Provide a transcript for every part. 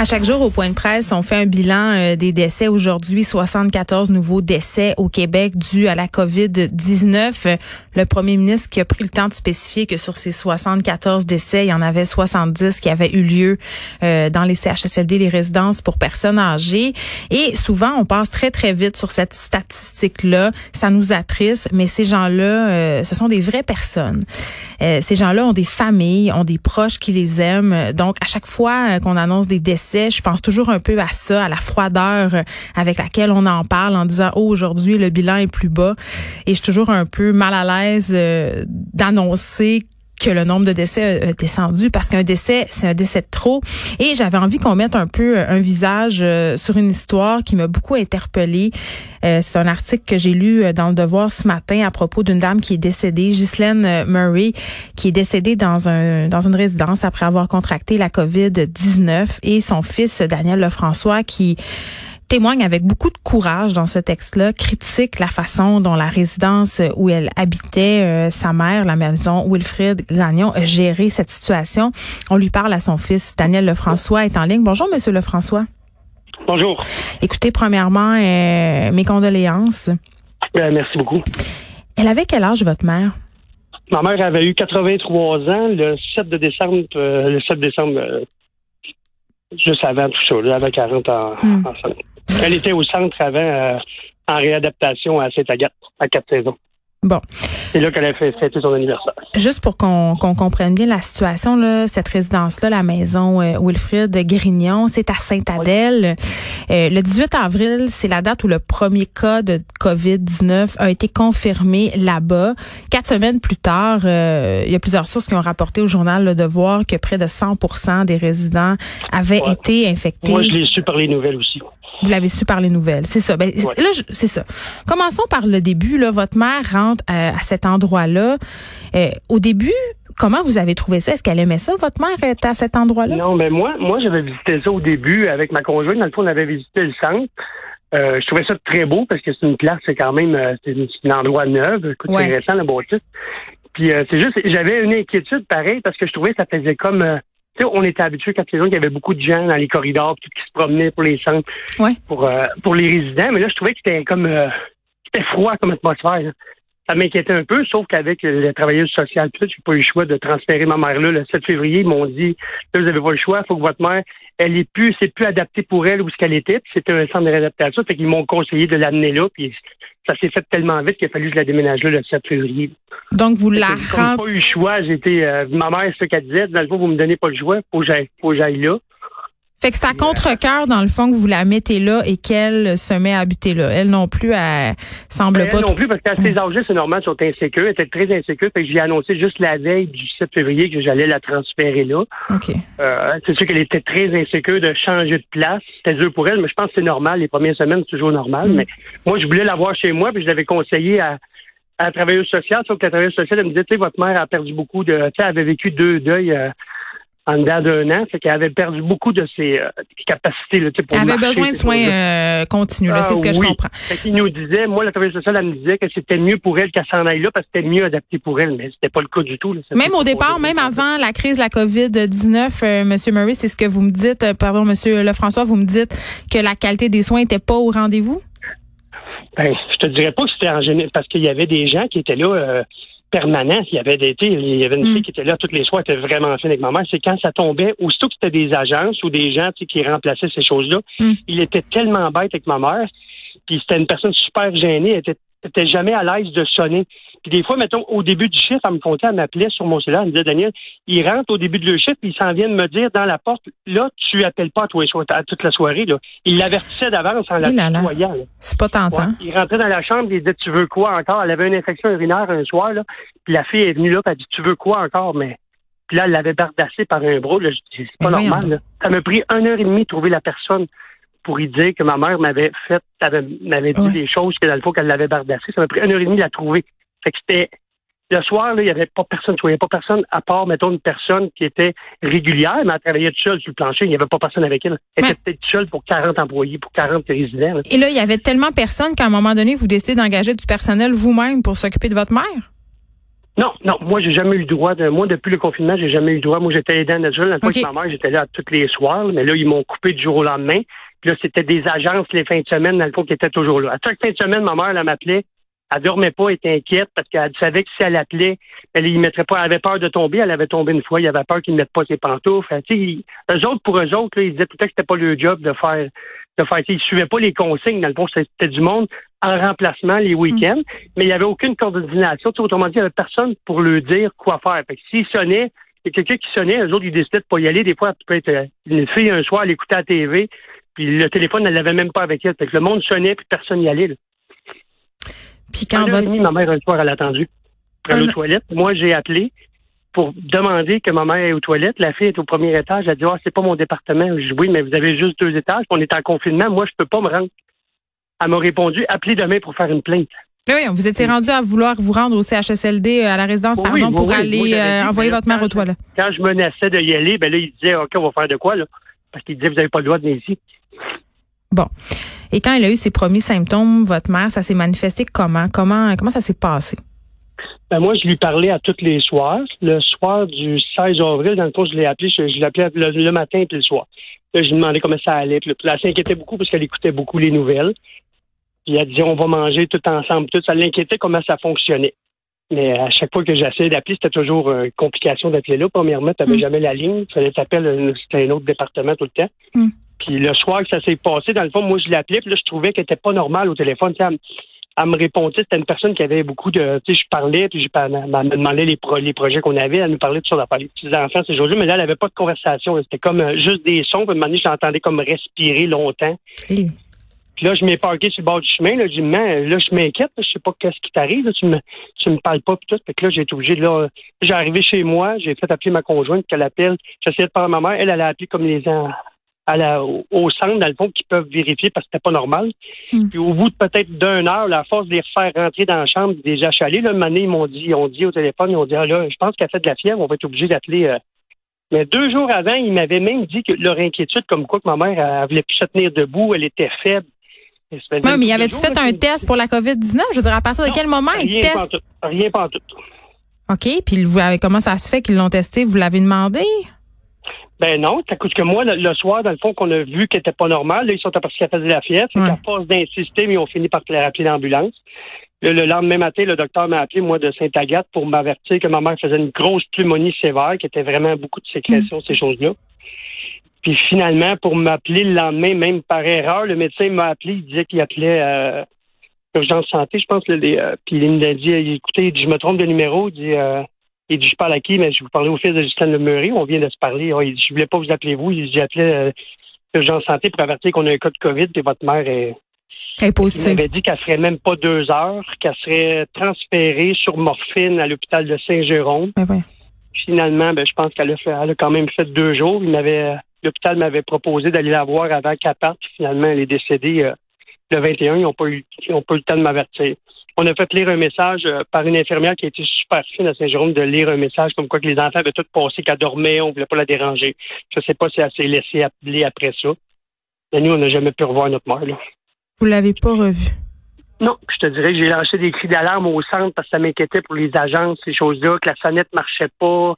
À chaque jour, au point de presse, on fait un bilan euh, des décès. Aujourd'hui, 74 nouveaux décès au Québec dus à la COVID-19. Le premier ministre qui a pris le temps de spécifier que sur ces 74 décès, il y en avait 70 qui avaient eu lieu euh, dans les CHSLD, les résidences pour personnes âgées. Et souvent, on passe très, très vite sur cette statistique-là. Ça nous attriste, mais ces gens-là, euh, ce sont des vraies personnes. Ces gens-là ont des familles, ont des proches qui les aiment. Donc, à chaque fois qu'on annonce des décès, je pense toujours un peu à ça, à la froideur avec laquelle on en parle en disant oh aujourd'hui le bilan est plus bas et je suis toujours un peu mal à l'aise euh, d'annoncer que le nombre de décès a descendu parce qu'un décès, c'est un décès de trop. Et j'avais envie qu'on mette un peu euh, un visage euh, sur une histoire qui m'a beaucoup interpellée. c'est un article que j'ai lu dans le Devoir ce matin à propos d'une dame qui est décédée, Ghislaine Murray, qui est décédée dans un dans une résidence après avoir contracté la COVID-19 et son fils Daniel Lefrançois qui témoigne avec beaucoup de courage dans ce texte-là, critique la façon dont la résidence où elle habitait, euh, sa mère, la maison Wilfrid Gagnon, a géré cette situation. On lui parle à son fils, Daniel Lefrançois est en ligne. Bonjour, Monsieur Lefrançois. Bonjour. Écoutez, premièrement, euh, mes condoléances. Euh, merci beaucoup. Elle avait quel âge, votre mère? Ma mère avait eu 83 ans le 7 de décembre, le 7 décembre, juste avant tout ça, elle avait 40 ans hmm. Elle était au centre avant, euh, en réadaptation à Saint-Agathe, à quatre saisons. Bon. C'est là qu'elle a fait fêter son anniversaire. Juste pour qu'on comprenne bien la situation, là, cette résidence-là, la maison euh, Wilfrid Grignon, c'est à Sainte-Adèle. Euh, le 18 avril, c'est la date où le premier cas de COVID-19 a été confirmé là-bas. Quatre semaines plus tard, euh, il y a plusieurs sources qui ont rapporté au journal Le Devoir que près de 100% des résidents avaient été infectés. Moi, je l'ai su par les nouvelles aussi. Vous l'avez su par les nouvelles, c'est ça. Ben, Là, c'est ça. Commençons par le début. Là, votre mère rentre euh, à, cet endroit-là. Euh, au début, comment vous avez trouvé ça? Est-ce qu'elle aimait ça Votre mère était à cet endroit-là? Non, mais moi, moi, j'avais visité ça au début avec ma conjointe. Dans le fond, on avait visité le centre. Euh, je trouvais ça très beau parce que c'est une place, c'est quand même c'est un endroit neuf, c'est récent le bon titre. Puis c'est juste, j'avais une inquiétude pareil parce que je trouvais que ça faisait comme on était habitué quand il y avait beaucoup de gens dans les corridors qui se promenaient pour les centres, pour, euh, pour les résidents. Mais là, je trouvais que c'était comme euh, c'était froid comme atmosphère. Ça m'inquiétait un peu, sauf qu'avec le travailleuse sociale, je n'ai pas eu le choix de transférer ma mère là le 7 février. Ils m'ont dit là, vous n'avez pas le choix, il faut que votre mère, elle est plus, c'est plus adapté pour elle où ce qu'elle était. C'était un centre de réadaptation. Fait qu'ils m'ont conseillé de l'amener là. Puis ça s'est fait tellement vite qu'il a fallu que je la déménage là le 7 février. Donc, vous la J'ai pas eu le choix. J'étais, euh, ma mère, c'est ce qu'elle disait. Dans le fond, vous me donnez pas le choix. Faut que j'aille, faut que j'aille là. Fait que c'est à contre-cœur, dans le fond, que vous la mettez là et qu'elle se met à habiter là. Elle non plus, elle semble ben, pas... Elle non plus, parce qu'à ses âges, c'est normal, sont insécures. Elle était très insécure. Fait que j'ai annoncé juste la veille du 7 février que j'allais la transférer là. OK. Euh, c'est sûr qu'elle était très insécure de changer de place. C'était dur pour elle, mais je pense que c'est normal. Les premières semaines, c'est toujours normal. Mm. Mais moi, je voulais l'avoir chez moi, puis je l'avais conseillé à, à la travailleuse sociale, sauf que la travailleuse sociale, elle me disait, tu sais, votre mère a perdu beaucoup de... Tu sais, elle avait vécu deux deuils... Euh, en dedans d'un an, c'est qu'elle avait perdu beaucoup de ses euh, capacités. Là, pour elle avait besoin de soins euh, continus, c'est ce que je ah comprends. Il nous disait, moi, la travailleuse sociale, elle me disait que c'était mieux pour elle qu'elle s'en aille là parce que c'était mieux adapté pour elle, mais c'était pas le cas du tout. même au départ, même avant la crise de la COVID-19, euh, Monsieur Murray, c'est ce que vous me dites, euh, pardon, Monsieur Lefrançois, vous me dites que la qualité des soins était pas au rendez-vous? Ben, je te dirais pas que c'était en général, parce qu'il y avait des gens qui étaient là permanent. Il y avait des, il y avait une fille mm. qui était là tous les soirs, était vraiment fine avec ma mère. C'est quand ça tombait, aussitôt que c'était des agences ou des gens qui remplaçaient ces choses-là, mm. il était tellement bête avec ma mère. Puis c'était une personne super gênée. Elle était, était jamais à l'aise de sonner. Puis des fois, mettons, au début du chiffre, elle me comptait, elle m'appelait sur mon cellulaire, elle me disait, Daniel, il rentre au début de le chiffre, puis il s'en vient de me dire dans la porte, là, tu appelles pas à, à toute la soirée, là. Il l'avertissait d'avance en la voyant. C'est pas tentant. il rentrait dans la chambre, il disait, tu veux quoi encore? Elle avait une infection urinaire un soir, là. Puis la fille est venue là, puis elle dit, tu veux quoi encore? Mais, puis là, elle l'avait bardassé par un bras, là. C'est pas normal, là. Ça m'a pris une heure et demie de trouver la personne pour y dire que ma mère m'avait fait, m'avait dit des choses que dans le fond qu'elle l'avait bardassé. Ça m'a pris une heure et demie de la trouver. Fait que c'était le soir, il n'y avait pas personne, il n'y avait pas personne, à part, mettons, une personne qui était régulière, mais elle travaillait toute seule sur le plancher. Il n'y avait pas personne avec elle. Elle était peut-être seule pour 40 employés, pour 40 résidents. Et là, il y avait tellement personne qu'à un moment donné, vous décidez d'engager du personnel vous-même pour s'occuper de votre mère? Non, non, moi j'ai jamais eu le droit de. Moi, depuis le confinement, j'ai jamais eu le droit. Moi, j'étais aidant naturel. La fois que ma mère, j'étais là tous les soirs, mais là, ils m'ont coupé du jour au lendemain. Puis là, c'était des agences les fins de semaine, dans le fond, qui étaient toujours là. À chaque fin de semaine, ma mère, elle m'appelait. Elle dormait pas, elle était inquiète parce qu'elle savait que si elle appelait, elle y mettrait pas. Elle avait peur de tomber. Elle avait tombé une fois. Il avait peur qu'ils ne mettent pas ses pantoufles. Tu sais, eux autres, pour eux autres, là, ils disaient tout à que c'était pas leur job de faire de faire. Ils suivaient pas les consignes. Dans le fond, c'était du monde en remplacement les week-ends, mm. mais il n'y avait aucune coordination. autrement dit, il n'y avait personne pour leur dire quoi faire. Fait que s'il sonnait, il y a quelqu'un qui sonnait, eux autres, ils décidaient de pas y aller. Des fois, peut être euh, une fille un soir, elle écoutait la TV, puis le téléphone, elle l'avait même pas avec elle. Fait que le monde sonnait, puis personne n'y allait. Là. Puis quand votre... ma mère, un soir, elle a attendu. Aller aux toilettes. Moi, j'ai appelé pour demander que ma mère est aux toilettes. La fille est au premier étage. Elle a dit, ah, c'est pas mon département. Je dis, oui, mais vous avez juste deux étages. On est en confinement. Moi, je peux pas me rendre. Elle m'a répondu, appelez demain pour faire une plainte. Oui, vous étiez rendu à vouloir vous rendre au CHSLD euh, à la résidence, pardon, pour aller euh, envoyer votre mère aux toilettes. Quand je menaçais de y aller, ben là, il disait, OK, on va faire de quoi, là? Parce qu'il disait, vous n'avez pas le droit de venir ici. Bon. Et quand elle a eu ses premiers symptômes, votre mère, ça s'est manifesté comment? Comment, comment ça s'est passé? Ben moi, je lui parlais à tous les soirs. Le soir du 16 avril, dans le fond, je l'ai appelé, je, l'ai appelé le, matin et le soir. Là, je lui demandais comment ça allait. Puis là, elle s'inquiétait beaucoup parce qu'elle écoutait beaucoup les nouvelles. Puis elle disait on va manger tout ensemble. Tout ça l'inquiétait comment ça fonctionnait. Mais à chaque fois que j'essayais d'appeler, c'était toujours une complication d'appeler là. Premièrement, tu n'avais mm. jamais la ligne. Il fallait t'appeler, c'était un autre département tout le temps. Mm. Puis le soir que ça s'est passé, dans le fond, moi, je l'appelais, puis là, je trouvais qu'elle était pas normale au téléphone. Elle, elle, me répondait, c'était une personne qui avait beaucoup de... Tu sais, je parlais, puis je, elle, me demandait les, les projets qu'on avait. Elle nous parlait de ça, on les petits-enfants, ces jours-là, mais là, elle avait pas de conversation. C'était comme euh, juste des sons. Puis à un moment donné, je l'entendais comme respirer longtemps. Puis là, je m'ai parqué sur le bord du chemin. Là, je dis, là, je m'inquiète. Je sais pas qu'est-ce qui t'arrive. Tu me, tu me parles pas. Puis tout. Fait que là, j'ai été obligé de là. J'ai arrivé chez moi. J'ai fait appeler ma conjointe qu'elle appelle. J'essayais de parler à ma mère. Elle, elle a appelé comme les à la, au centre, dans le fond, qui peuvent vérifier parce que c'était pas normal. Hmm. Puis au bout de peut-être d'une heure, la force de les faire rentrer dans la chambre, des achalés, là, une ils m'ont dit, ils ont dit au téléphone, ils ont dit, ah là, je pense qu'elle fait de la fièvre, on va être obligé d'appeler euh, mais deux jours avant, ils m'avaient même dit que leur inquiétude, comme quoi que ma mère, elle, voulait plus se tenir debout, elle était faible. Oui, mais y avait-tu fait un test pour la COVID-19? Je veux dire, à partir de quel moment ils testent? Rien pas tout. OK. Puis vous comment ça se fait qu'ils l'ont testé? Vous l'avez demandé? Ben non, ça coûte que moi, le, soir, dans le fond, qu'on a vu qu'elle était pas normale, là, ils sont parce qu'elle faisait la fièvre. Ouais. À force d'insister, mais ils ont fini par appeler l'ambulance. Le, le, lendemain matin, le docteur m'a appelé, moi, de Sainte-Agathe pour m'avertir que ma mère faisait une grosse pneumonie sévère, qui était vraiment beaucoup de sécrétion, mm. ces choses-là. Puis finalement, pour m'appeler le lendemain, même par erreur, le médecin m'a appelé, il disait qu'il appelait euh, urgence santé, je pense. Les, euh, puis il m'a dit, écoutez, je me trompe de numéro, il dit, euh, il dit, je parle à qui, mais je vous parlais au fils de Justin Lemurray, on vient de se parler. Oh, il dit, je voulais pas vous appeler vous, il dit, appelé euh, urgence santé pour avertir qu'on a un cas de COVID et votre mère est... Elle Il m'avait dit qu'elle ferait même pas deux heures, qu'elle serait transférée sur morphine à l'hôpital de Saint-Jérôme. Ben Finalement, ben, je pense qu'elle a, fait, elle a quand même fait deux jours. Il m'avait L'hôpital m'avait proposé d'aller la voir avant qu'elle parte. Finalement, elle est décédée euh, le 21. Ils n'ont pas, eu, pas eu le temps de m'avertir. On a fait lire un message euh, par une infirmière qui a été super fine à Saint-Jérôme de lire un message comme quoi que les enfants avaient tout passé, qu'elle dormait, on ne voulait pas la déranger. Je ne sais pas si elle s'est laissée appeler après ça. Mais nous, on n'a jamais pu revoir notre mère. Là. Vous l'avez pas revue? Non, je te dirais que j'ai lancé des cris d'alarme au centre parce que ça m'inquiétait pour les agences, ces choses-là, que la sonnette marchait pas.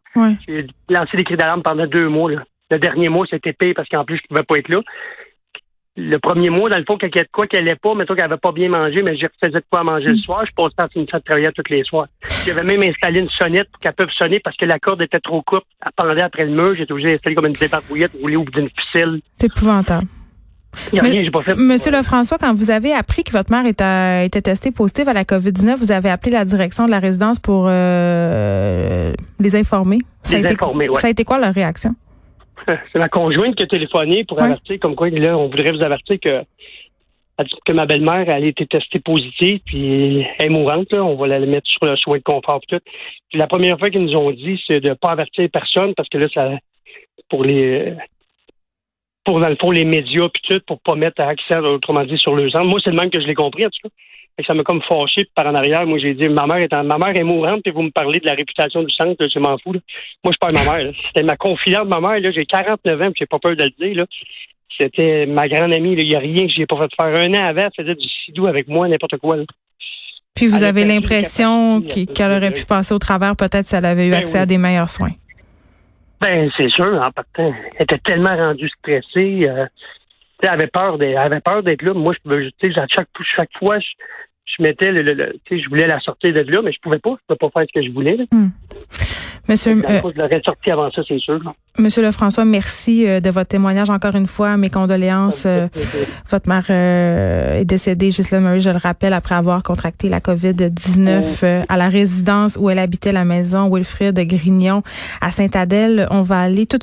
J'ai lancé des cris d'alarme pendant deux mois. Là. Le dernier mois, c'était pire parce qu'en plus, je pouvais pas être là. Le premier mois, dans le fond, quand il y a de quoi qu'elle n'allait pas, mettons qu'elle avait pas bien mangé, mais je faisais de quoi manger le mm. soir, je passais en finissant de travailler tous les soirs. J'avais même installé une sonnette pour qu'elle puisse sonner parce que la corde était trop courte. Elle pendait après le mur. J'étais obligé d'installer comme une débarbouillette roulée au bout d'une ficelle. C'est épouvantable. Il a rien, pas fait. Monsieur Lefrançois, quand vous avez appris que votre mère était, était testée positive à la COVID-19, vous avez appelé la direction de la résidence pour euh, les informer? Ça, les a informer, été, ça a été quoi leur réaction? C'est ma conjointe qui a téléphoné pour avertir, comme quoi, là, on voudrait vous avertir que, que ma belle-mère, elle a été testée positive, puis elle est mourante, là, on va la mettre sur le soin de confort, tout. Puis la première fois qu'ils nous ont dit, c'est de ne pas avertir personne, parce que là, ça, pour les, pour, dans le fond, les médias, puis tout, pour pas mettre accès, autrement dit, sur le sang. Moi, c'est le même que je l'ai compris, en tout cas. Et ça m'a comme fâché par en arrière. Moi, j'ai dit, ma mère est, ma mère est mourante, puis vous me parlez de la réputation du centre, je m'en fous. Là. Moi, je parle ma mère. C'était ma confidente, ma mère. Là, j'ai 49 ans, puis j'ai pas peur de le dire. Là. C'était ma grande amie. Il n'y a rien que j'ai pas fait faire. Un an avant, elle faisait du sidou avec moi, n'importe quoi. Là. Puis vous avez l'impression qu'elle aurait pu passer au travers, peut-être si elle avait eu ben accès à des meilleurs soins. Ben, c'est sûr, en partant. Elle était tellement rendue stressée. Euh, elle avait peur d'être, avait peur d'être là. Moi, je, tu sais, chaque, chaque fois, je, je mettais le, le, je voulais la sortir de là, mais je pouvais pas. Je pouvais pas faire ce que je voulais. Hmm. Monsieur, euh, je l'aurais sorti avant ça, c'est sûr. Monsieur Lefrançois, merci euh, de votre témoignage encore une fois. Mes condoléances. Euh, votre mère est décédée, Ghislaine Murray, je le rappelle, après avoir contracté la COVID-19 à la résidence où elle habitait la maison Wilfrid Grignon à Saint-Adèle. On va aller tout